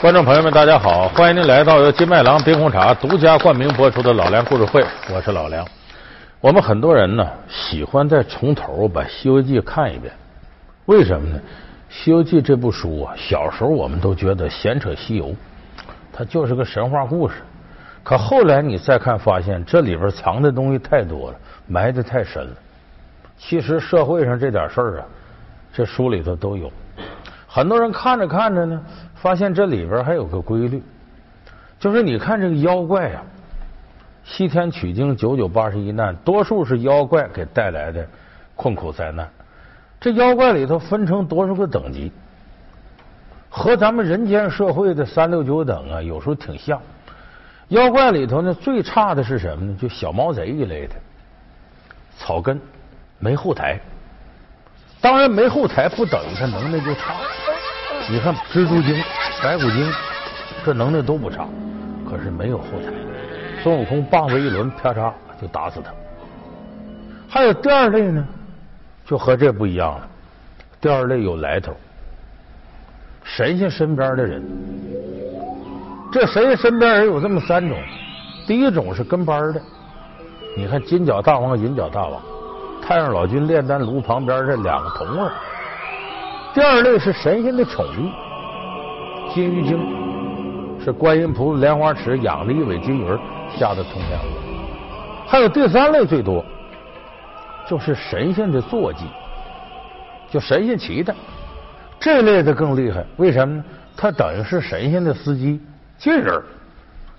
观众朋友们，大家好！欢迎您来到由金麦郎冰红茶独家冠名播出的老梁故事会，我是老梁。我们很多人呢喜欢在从头把《西游记》看一遍，为什么呢？《西游记》这部书啊，小时候我们都觉得闲扯西游，它就是个神话故事。可后来你再看，发现这里边藏的东西太多了，埋的太深了。其实社会上这点事儿啊，这书里头都有。很多人看着看着呢。发现这里边还有个规律，就是你看这个妖怪呀，西天取经九九八十一难，多数是妖怪给带来的困苦灾难。这妖怪里头分成多少个等级，和咱们人间社会的三六九等啊，有时候挺像。妖怪里头呢，最差的是什么呢？就小毛贼一类的，草根没后台。当然，没后台不等于他能耐就差。你看蜘蛛精、白骨精，这能耐都不差，可是没有后台。孙悟空棒子一抡，啪嚓就打死他。还有第二类呢，就和这不一样了。第二类有来头，神仙身边的人。这神仙身边人有这么三种：第一种是跟班的，你看金角大王、银角大王、太上老君炼丹炉旁边这两个童儿。第二类是神仙的宠物，金鱼精是观音菩萨莲花池养的一尾金鱼下的通天。还有第三类最多，就是神仙的坐骑，就神仙骑的这类的更厉害。为什么呢？他等于是神仙的司机，近人，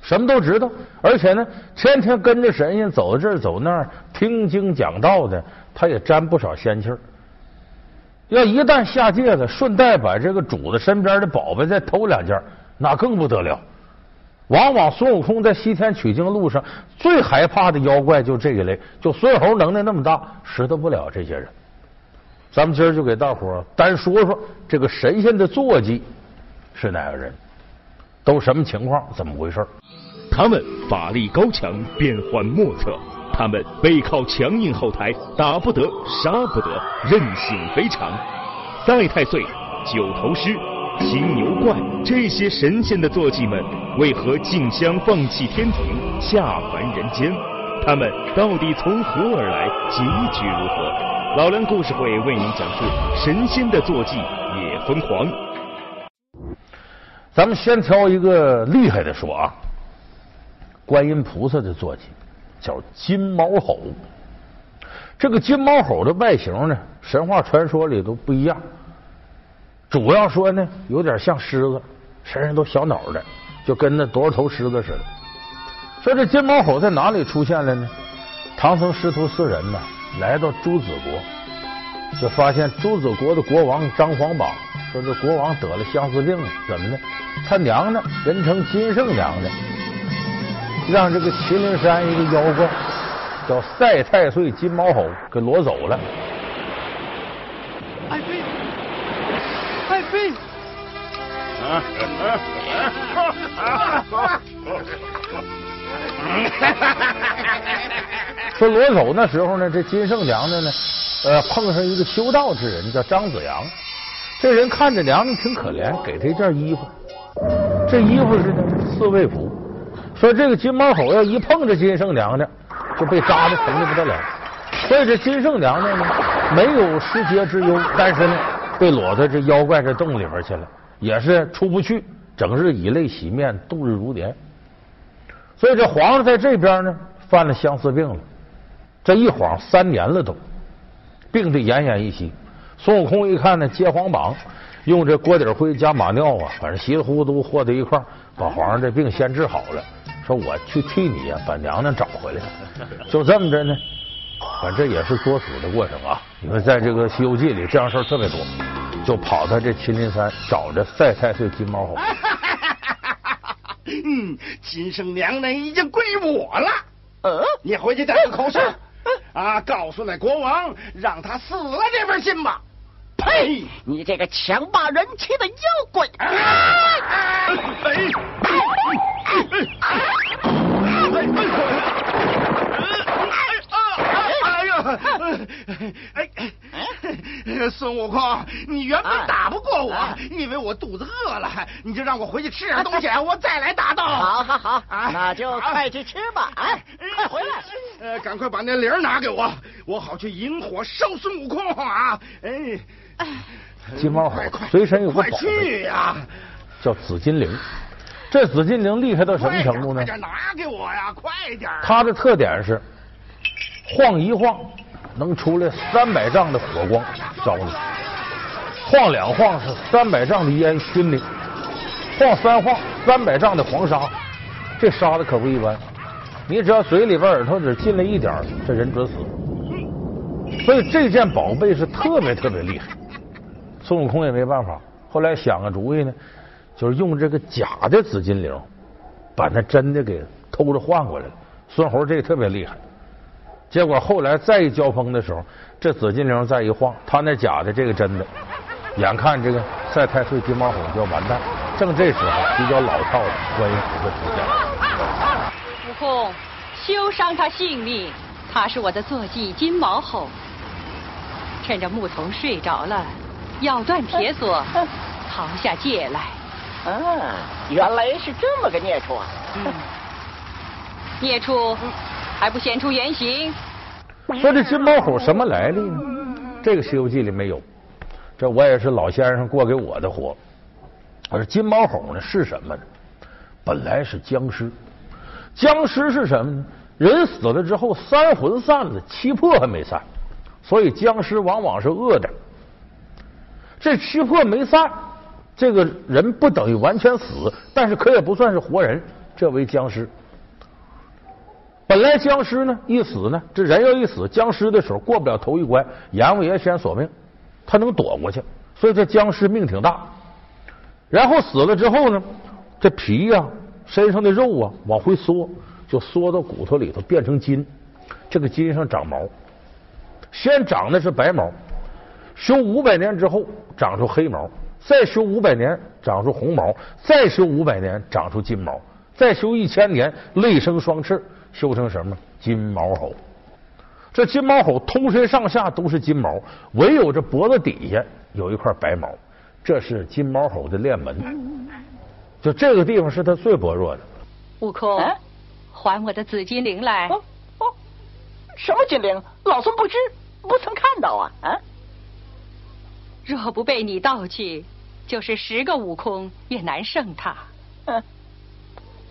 什么都知道，而且呢，天天跟着神仙走这儿走那儿，听经讲道的，他也沾不少仙气儿。要一旦下界了，顺带把这个主子身边的宝贝再偷两件，那更不得了。往往孙悟空在西天取经路上最害怕的妖怪就这一类，就孙猴能耐那么大，识得不了这些人。咱们今儿就给大伙单说说这个神仙的坐骑是哪个人，都什么情况，怎么回事？他们法力高强，变幻莫测。他们背靠强硬后台，打不得，杀不得，韧性非常。赛太岁、九头狮、金牛怪这些神仙的坐骑们，为何竞相放弃天庭，下凡人间？他们到底从何而来？结局如何？老梁故事会为您讲述神仙的坐骑也疯狂。咱们先挑一个厉害的说啊，观音菩萨的坐骑。叫金毛猴，这个金毛猴的外形呢，神话传说里都不一样。主要说呢，有点像狮子，身上都小脑袋，就跟那多少头狮子似的。说这金毛猴在哪里出现了呢？唐僧师徒四人呢，来到朱子国，就发现朱子国的国王张皇榜说这国王得了相思病了，怎么呢？他娘呢，人称金圣娘娘。让这个麒麟山一个妖怪叫赛太岁金毛猴给掳走了。爱妃，爱妃，说掳走那时候呢，这金圣娘的呢，呃，碰上一个修道之人叫张子阳。这人看着娘娘挺可怜，给他一件衣服。这衣服是呢刺猬服。说这个金毛猴要一碰着金圣娘娘，就被扎的疼的不得了。所以这金圣娘娘呢，没有失节之忧，但是呢，被裸在这妖怪这洞里边去了，也是出不去，整日以泪洗面，度日如年。所以这皇上在这边呢，犯了相思病了，这一晃三年了都，病得奄奄一息。孙悟空一看呢，接皇榜，用这锅底灰加马尿啊，反正稀里糊涂和在一块把皇上这病先治好了。说我去替你呀，把娘娘找回来。就这么着呢，反正也是捉鼠的过程啊。因为在这个《西游记》里，这样事儿特别多，就跑到这麒麟山找着赛太岁金毛猴。嗯，金圣娘娘已经归我了。嗯，你回去带个口信，啊，告诉那国王，让他死了这份心吧。呸！你这个强霸人妻的妖怪！哎哎！孙悟空，你原本打不过我，因为我肚子饿了，你就让我回去吃点东西，我再来打斗。好好好，那就快去吃吧！哎，快回来！呃，赶快把那铃拿给我，我好去引火烧孙悟空啊！哎，金毛猴随身有个宝贝呀，叫紫金铃。这紫金铃厉害到什么程度呢？快点拿给我呀！快点！它的特点是晃一晃。能出来三百丈的火光烧你，晃两晃是三百丈的烟熏你，晃三晃三百丈的黄沙，这沙子可不一般。你只要嘴里边耳朵只进来一点，这人准死。所以这件宝贝是特别特别厉害。孙悟空也没办法，后来想个主意呢，就是用这个假的紫金铃，把那真的给偷着换过来了。孙猴这个特别厉害。结果后来再一交锋的时候，这紫金铃再一晃，他那假的，这个真的，眼看这个赛太岁金毛虎就要完蛋。正这时候，比较老套的观音菩萨出现。悟空，休伤他性命，他是我的坐骑金毛吼。趁着牧童睡着了，咬断铁锁，逃下界来。啊，原来是这么个孽畜啊！孽畜。还不显出原形？说这金毛虎什么来历呢？这个《西游记》里没有。这我也是老先生过给我的活。我说金毛虎呢是什么呢？本来是僵尸。僵尸是什么呢？人死了之后三魂散了，七魄还没散，所以僵尸往往是恶的。这七魄没散，这个人不等于完全死，但是可也不算是活人，这为僵尸。本来僵尸呢一死呢，这人要一死，僵尸的时候过不了头一关，阎王爷先索命，他能躲过去，所以这僵尸命挺大。然后死了之后呢，这皮呀、身上的肉啊往回缩，就缩到骨头里头变成筋，这个筋上长毛，先长的是白毛，修五百年之后长出黑毛，再修五百年长出红毛，再修五百年长出金毛，再修一千年累生双翅。修成什么金毛猴？这金毛猴通身上下都是金毛，唯有这脖子底下有一块白毛，这是金毛猴的练门。就这个地方是他最薄弱的。悟空，还我的紫金铃来！哦，什么金铃？老孙不知，不曾看到啊！啊！若不被你盗去，就是十个悟空也难胜他。嗯，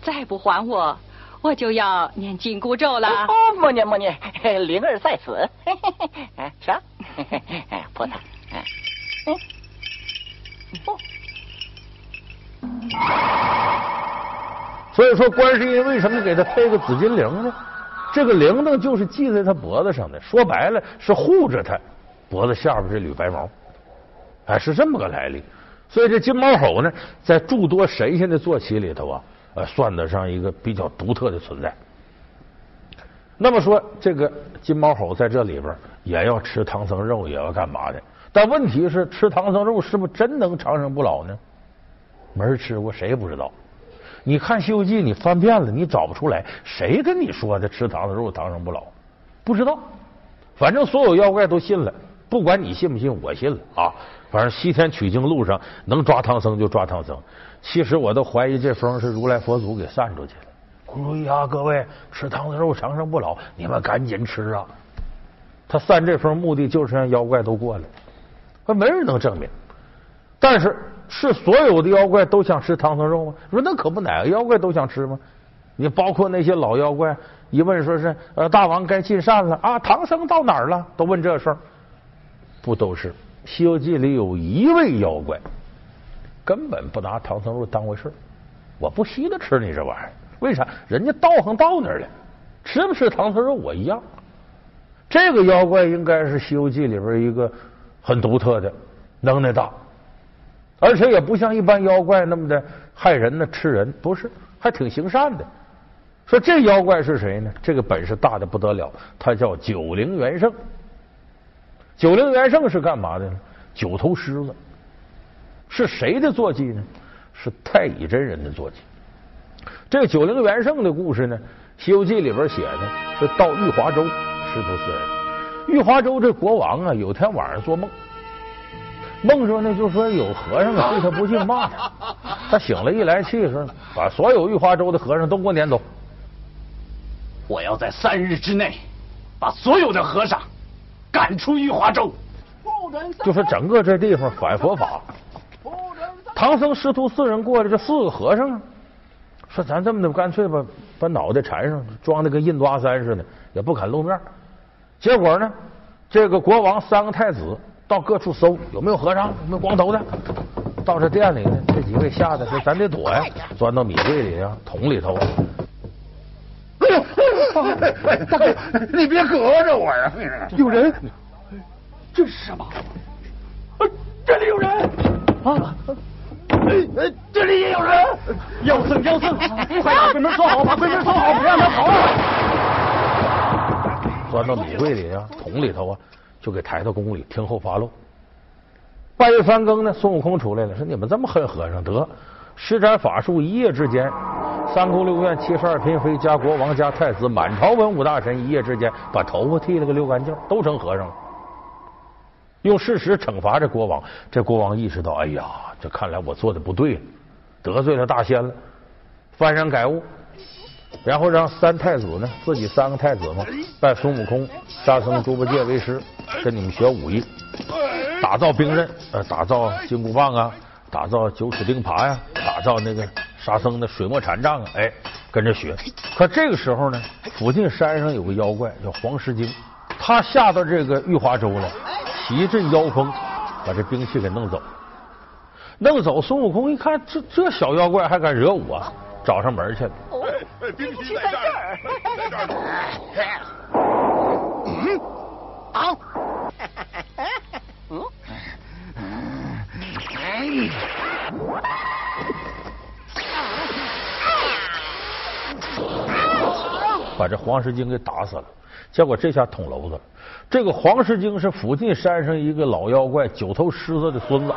再不还我！我就要念紧箍咒了。哦，莫念莫念，灵儿在此。哎，啥？哎，菩萨。哎，所以说，观世音为什么给他配个紫金铃呢？这个铃铛就是系在他脖子上的，说白了是护着他脖子下边这缕白毛。哎，是这么个来历。所以这金毛猴呢，在诸多神仙的坐骑里头啊。呃，算得上一个比较独特的存在。那么说，这个金毛猴在这里边也要吃唐僧肉，也要干嘛的？但问题是，吃唐僧肉是不是真能长生不老呢？没人吃过，谁也不知道。你看《西游记》，你翻遍了，你找不出来谁跟你说的吃唐僧肉长生不老？不知道。反正所有妖怪都信了，不管你信不信，我信了啊。反正西天取经路上能抓唐僧就抓唐僧。其实我都怀疑这风是如来佛祖给散出去的。哎呀，各位，吃唐僧肉长生不老，你们赶紧吃啊！他散这风目的就是让妖怪都过来，可没人能证明。但是是所有的妖怪都想吃唐僧肉吗？说那可不，哪个妖怪都想吃吗？你包括那些老妖怪，一问说是呃大王该进膳了啊，唐僧到哪儿了？都问这事儿，不都是《西游记》里有一位妖怪。根本不拿唐僧肉当回事我不稀得吃你这玩意儿，为啥？人家道行到那儿了，吃不吃唐僧肉我一样。这个妖怪应该是《西游记》里边一个很独特的，能耐大，而且也不像一般妖怪那么的害人呢，吃人不是，还挺行善的。说这妖怪是谁呢？这个本事大的不得了，他叫九灵元圣。九灵元圣是干嘛的呢？九头狮子。是谁的坐骑呢？是太乙真人的坐骑。这个九灵元圣的故事呢，《西游记》里边写的是到玉华州师徒四人。玉华州这国王啊，有天晚上做梦，梦着呢就说有和尚 对他不敬，骂他。他醒了，一来气说把所有玉华州的和尚都给我撵走。我要在三日之内把所有的和尚赶出玉华州。就是整个这地方反佛法。唐僧师徒四人过来，这四个和尚说：“咱这么的，干脆把把脑袋缠上，装的跟印度阿三似的，也不肯露面。”结果呢，这个国王三个太子到各处搜，有没有和尚，有没有光头的。到这店里呢，这几位吓得说：“咱得躲呀！”钻到米柜里呀，桶里头。大哥，你别隔着我呀！有人，这是什么？这里有人啊！哎，这里也有人！妖僧，妖僧，快把柜门锁好，把柜门锁好，别让他跑了！钻到米柜里啊，桶里头啊，就给抬到宫里听候发落。半夜三更呢，孙悟空出来了，说：“你们这么恨和尚，得施展法术，一夜之间，三宫六院七十二嫔妃加国王加太子，满朝文武大臣，一夜之间把头发剃了个溜干净，都成和尚了。用事实惩罚这国王，这国王意识到，哎呀。”这看来我做的不对，得罪了大仙了，幡然改悟，然后让三太子呢，自己三个太子嘛，拜孙悟空、沙僧、猪八戒为师，跟你们学武艺，打造兵刃，呃，打造金箍棒啊，打造九齿钉耙呀，打造那个沙僧的水墨禅杖啊，哎，跟着学。可这个时候呢，附近山上有个妖怪叫黄狮精，他下到这个玉华州了，起一阵妖风，把这兵器给弄走。弄走孙悟空，一看这这小妖怪还敢惹我，找上门去了。兵器在这儿，在这儿。嗯，啊，嗯，把这黄狮精给打死了。结果这下捅娄子了。这个黄狮精是附近山上一个老妖怪九头狮子的孙子。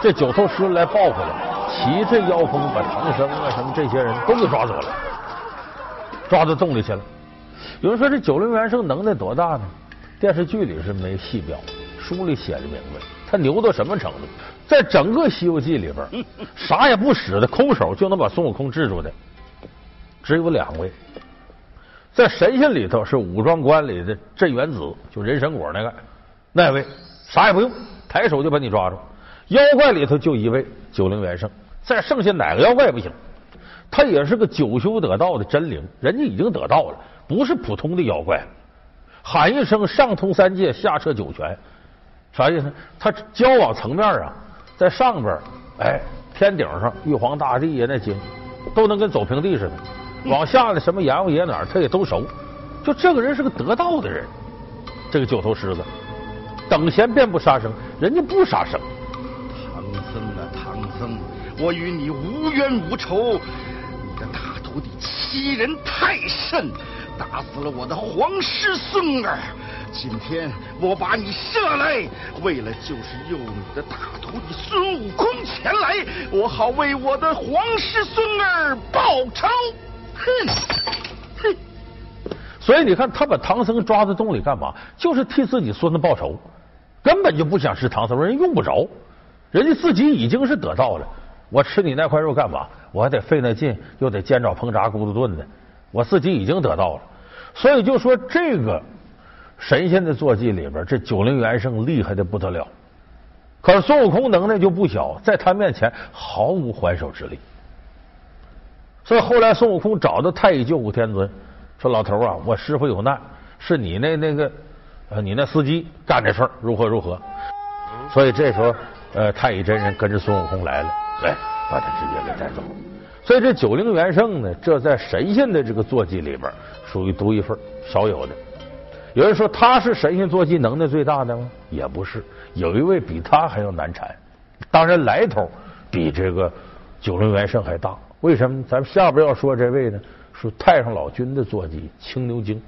这九头狮子来报复了，骑着妖风，把唐僧啊什么这些人都给抓走了，抓到洞里去了。有人说这九灵元圣能耐多大呢？电视剧里是没细表，书里写的明白，他牛到什么程度？在整个《西游记》里边，啥也不使的，空手就能把孙悟空制住的，只有两位。在神仙里头是武装关里的镇元子，就人参果那个那位，啥也不用，抬手就把你抓住。妖怪里头就一位九灵元圣，再剩下哪个妖怪也不行。他也是个九修得道的真灵，人家已经得道了，不是普通的妖怪。喊一声上通三界，下彻九泉，啥意思？他交往层面啊，在上边，哎，天顶上玉皇大帝呀那经都能跟走平地似的。往下的什么阎王爷哪儿他也都熟。就这个人是个得道的人，这个九头狮子，等闲便不杀生，人家不杀生。唐僧啊，唐僧我与你无冤无仇，你的大徒弟欺人太甚，打死了我的皇师孙儿。今天我把你射来，为了就是诱你的大徒弟孙悟空前来，我好为我的皇师孙儿报仇。哼哼！所以你看，他把唐僧抓在洞里干嘛？就是替自己孙子报仇，根本就不想吃唐僧，人用不着，人家自己已经是得到了。我吃你那块肉干嘛？我还得费那劲，又得煎炒烹炸咕嘟炖的。我自己已经得到了，所以就说这个神仙的坐骑里边，这九灵元圣厉害的不得了。可是孙悟空能耐就不小，在他面前毫无还手之力。所以后来孙悟空找到太乙救苦天尊，说：“老头啊，我师傅有难，是你那那个你那司机干的事儿，如何如何？”所以这时候，呃，太乙真人跟着孙悟空来了。来，把他直接给带走。所以这九灵元圣呢，这在神仙的这个坐骑里边属于独一份，少有的。有人说他是神仙坐骑能耐最大的吗？也不是，有一位比他还要难缠。当然来头比这个九灵元圣还大。为什么？咱们下边要说这位呢，是太上老君的坐骑青牛精。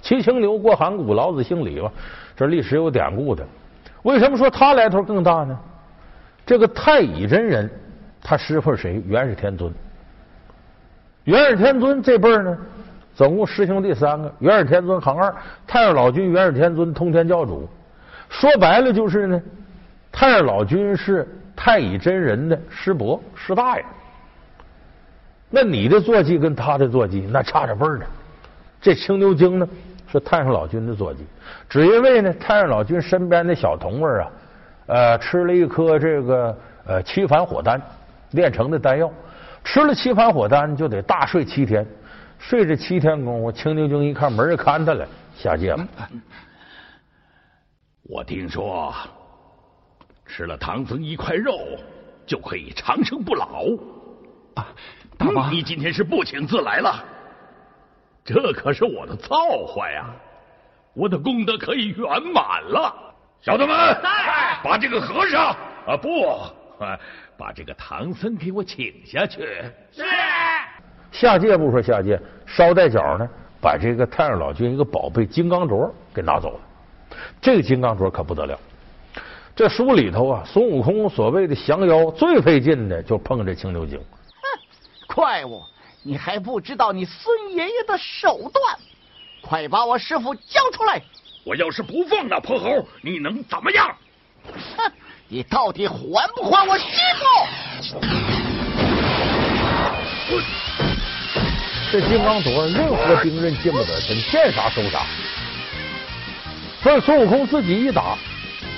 骑青牛过函谷，老子姓李吧，这历史有典故的。为什么说他来头更大呢？这个太乙真人，他师傅是谁？元始天尊。元始天尊这辈儿呢，总共师兄弟三个。元始天尊行二，太上老君元始天尊通天教主。说白了就是呢，太上老君是太乙真人的师伯师大爷，那你的坐骑跟他的坐骑那差着辈儿呢。这青牛精呢是太上老君的坐骑，只因为呢太上老君身边的小童儿啊，呃，吃了一颗这个呃七反火丹炼成的丹药，吃了七反火丹就得大睡七天，睡这七天功夫，青牛精一看没人看他了，下界了。我听说吃了唐僧一块肉就可以长生不老。啊，大王，你今天是不请自来了？这可是我的造化呀！我的功德可以圆满了。小的们，把这个和尚啊不，啊把这个唐僧给我请下去。是。下界不说下界，捎带脚呢，把这个太上老君一个宝贝金刚镯给拿走了。这个金刚镯可不得了。这书里头啊，孙悟空所谓的降妖最费劲的，就碰这青牛精。哼，怪物！你还不知道你孙爷爷的手段，快把我师傅交出来！我要是不放那泼猴，你能怎么样？哼，你到底还不还我师傅？这金刚镯，任何兵刃进不得身，见啥收啥。所以孙悟空自己一打，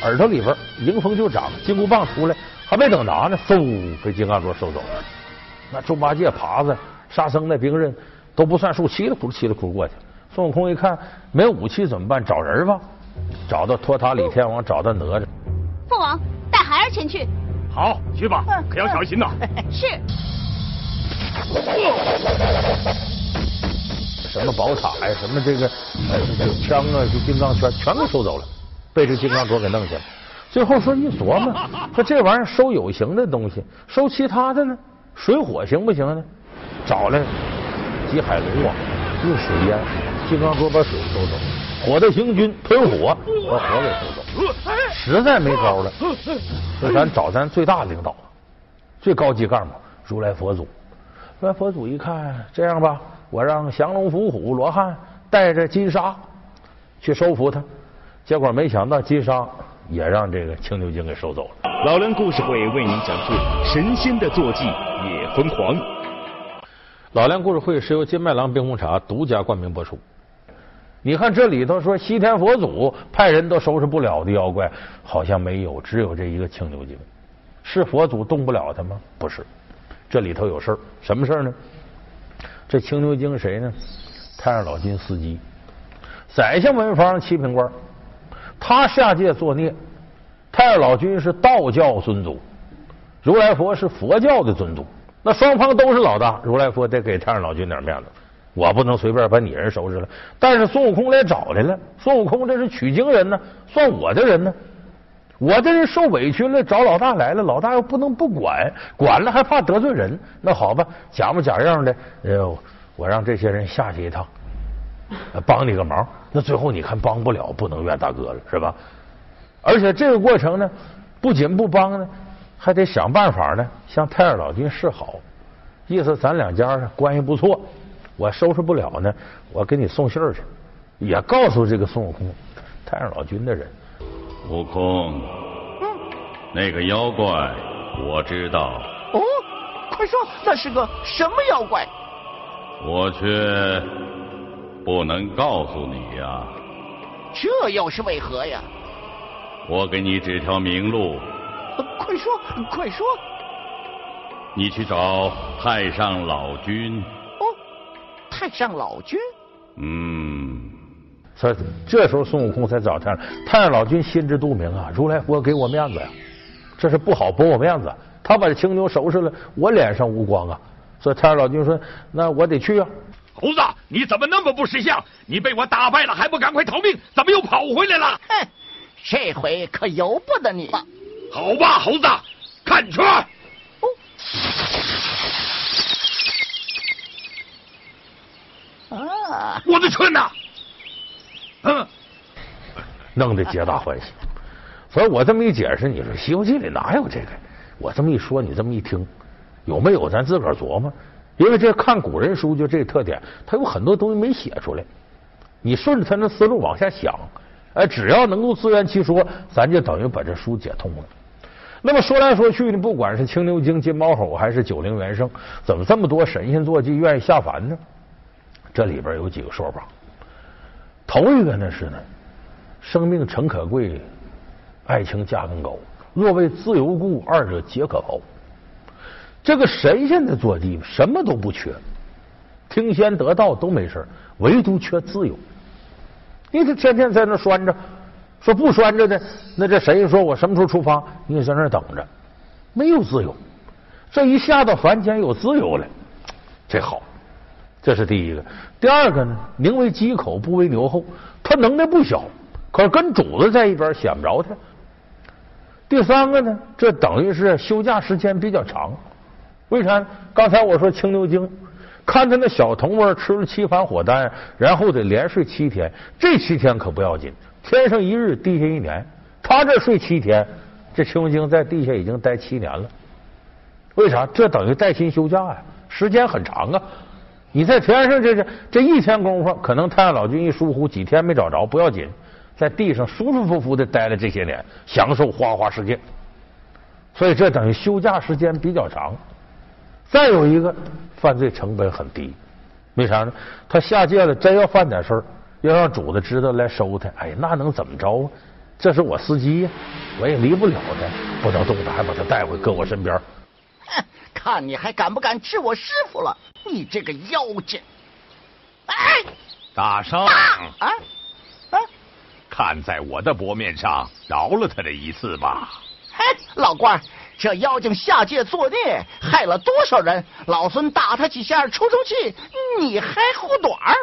耳朵里边迎风就长，金箍棒出来，还没等拿呢，嗖，被金刚镯收走了。那猪八戒、耙子。沙僧那兵刃都不算数，稀里糊涂稀里糊涂过去。孙悟空一看没有武器怎么办？找人吧，找到托塔李天王，找到哪吒。凤王带孩儿前去。好，去吧，可要小心呐。是。什么宝塔呀，什么这个枪啊，这金刚圈全给收走了，被这金刚镯给弄下了。最后说一琢磨，说这玩意儿收有形的东西，收其他的呢？水火行不行呢？找来几海龙王用水淹，金刚镯把水收走，火的行军喷火把火给收走，实在没招了，说咱找咱最大领导，最高级干部如来佛祖。如来佛祖一看，这样吧，我让降龙伏虎罗汉带着金沙去收服他。结果没想到金沙也让这个青牛精给收走了。老梁故事会为您讲述神仙的坐骑也疯狂。老梁故事会是由金麦郎冰红茶独家冠名播出。你看这里头说西天佛祖派人都收拾不了的妖怪，好像没有，只有这一个青牛精。是佛祖动不了他吗？不是，这里头有事儿。什么事儿呢？这青牛精谁呢？太上老君司机，宰相文房七品官，他下界作孽。太上老君是道教尊祖，如来佛是佛教的尊祖。那双方都是老大，如来佛得给太上老君点面子，我不能随便把你人收拾了。但是孙悟空来找来了，孙悟空这是取经人呢，算我的人呢。我这人受委屈了，找老大来了，老大又不能不管，管了还怕得罪人。那好吧，假模假样的，呃，我让这些人下去一趟，帮你个忙。那最后你看帮不了，不能怨大哥了，是吧？而且这个过程呢，不仅不帮呢。还得想办法呢，向太上老君示好，意思咱两家关系不错，我收拾不了呢，我给你送信儿去，也告诉这个孙悟空，太上老君的人。悟空，嗯那个妖怪我知道。哦，快说，那是个什么妖怪？我却不能告诉你呀。这又是为何呀？我给你指条明路。快说，快说！你去找太上老君。哦，太上老君。嗯。所以这时候孙悟空才找他。太上老君心知肚明啊，如来佛给我面子呀，这是不好驳我面子。他把这青牛收拾了，我脸上无光啊。所以太上老君说：“那我得去啊。”猴子，你怎么那么不识相？你被我打败了，还不赶快逃命？怎么又跑回来了？哼，这回可由不得你了。好吧，猴子，看圈。哦，啊！我的圈呢？嗯，弄得皆大欢喜。所以我这么一解释，你说《西游记》里哪有这个？我这么一说，你这么一听，有没有？咱自个儿琢磨。因为这看古人书就这特点，他有很多东西没写出来。你顺着他那思路往下想，哎，只要能够自圆其说，咱就等于把这书解通了。那么说来说去呢，不管是青牛精、金毛猴，还是九灵元圣，怎么这么多神仙坐骑愿意下凡呢？这里边有几个说法。头一个呢是呢，生命诚可贵，爱情价更高。若为自由故，二者皆可抛。这个神仙的坐骑什么都不缺，听仙得道都没事唯独缺自由。你这天天在那拴着，说不拴着的，那这谁说我什么时候出发？你在那等着，没有自由。这一下到凡间有自由了，这好，这是第一个。第二个呢，宁为鸡口，不为牛后。他能耐不小，可是跟主子在一边显不着他。第三个呢，这等于是休假时间比较长。为啥？刚才我说青牛精，看他那小童窝吃了七番火丹，然后得连睡七天。这七天可不要紧，天上一日，地下一年。他这睡七天，这青牛精在地下已经待七年了。为啥？这等于带薪休假呀，时间很长啊。你在天上这这这一天功夫，可能太上老君一疏忽，几天没找着，不要紧。在地上舒舒服服的待了这些年，享受花花世界，所以这等于休假时间比较长。再有一个，犯罪成本很低，为啥呢？他下界了，真要犯点事儿，要让主子知道来收他，哎，那能怎么着啊？这是我司机呀，我也离不了他，不能动他，还把他带回搁我身边。哼，看你还敢不敢治我师傅了？你这个妖精！哎，大圣啊！看在我的薄面上，饶了他这一次吧。嘿，老官，这妖精下界作孽，害了多少人？老孙打他几下出出气，你还护短儿？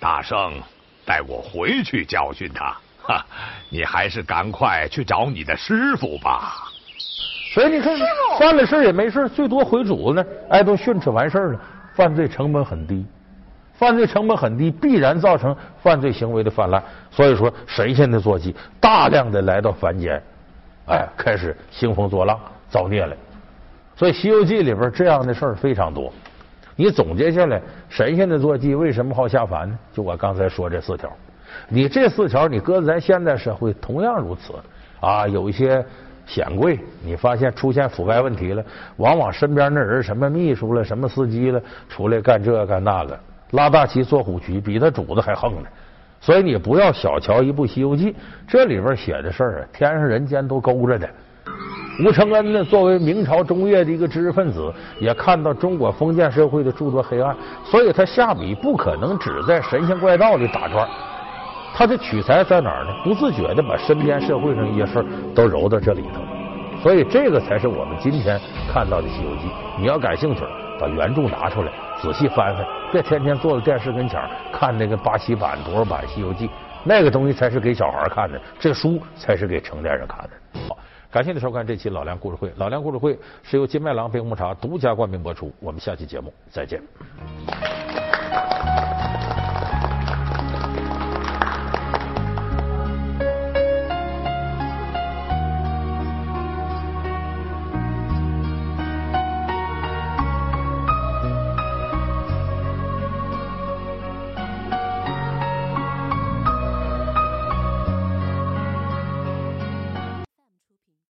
大圣，带我回去教训他。哈，你还是赶快去找你的师傅吧。所以你看，犯了事也没事，最多回主子那挨顿训斥完事了，犯罪成本很低。犯罪成本很低，必然造成犯罪行为的泛滥。所以说，神仙的坐骑大量的来到凡间，哎，开始兴风作浪、造孽了。所以《西游记》里边这样的事儿非常多。你总结下来，神仙的坐骑为什么好下凡呢？就我刚才说这四条。你这四条，你搁在咱现代社会同样如此啊。有一些显贵，你发现出现腐败问题了，往往身边那人什么秘书了、什么司机了，出来干这干那个。拉大旗做虎旗，比他主子还横呢。所以你不要小瞧一部《西游记》，这里边写的事儿啊，天上人间都勾着的。吴承恩呢，作为明朝中叶的一个知识分子，也看到中国封建社会的诸多黑暗，所以他下笔不可能只在神仙怪道里打转，他的取材在哪儿呢？不自觉的把身边社会上一些事儿都揉到这里头，所以这个才是我们今天看到的《西游记》。你要感兴趣，把原著拿出来。仔细翻翻，别天天坐在电视跟前看那个八七版、多少版《西游记》，那个东西才是给小孩看的，这书才是给成年人看的。好，感谢您收看这期老梁故事会。老梁故事会是由金麦郎冰红茶独家冠名播出。我们下期节目再见。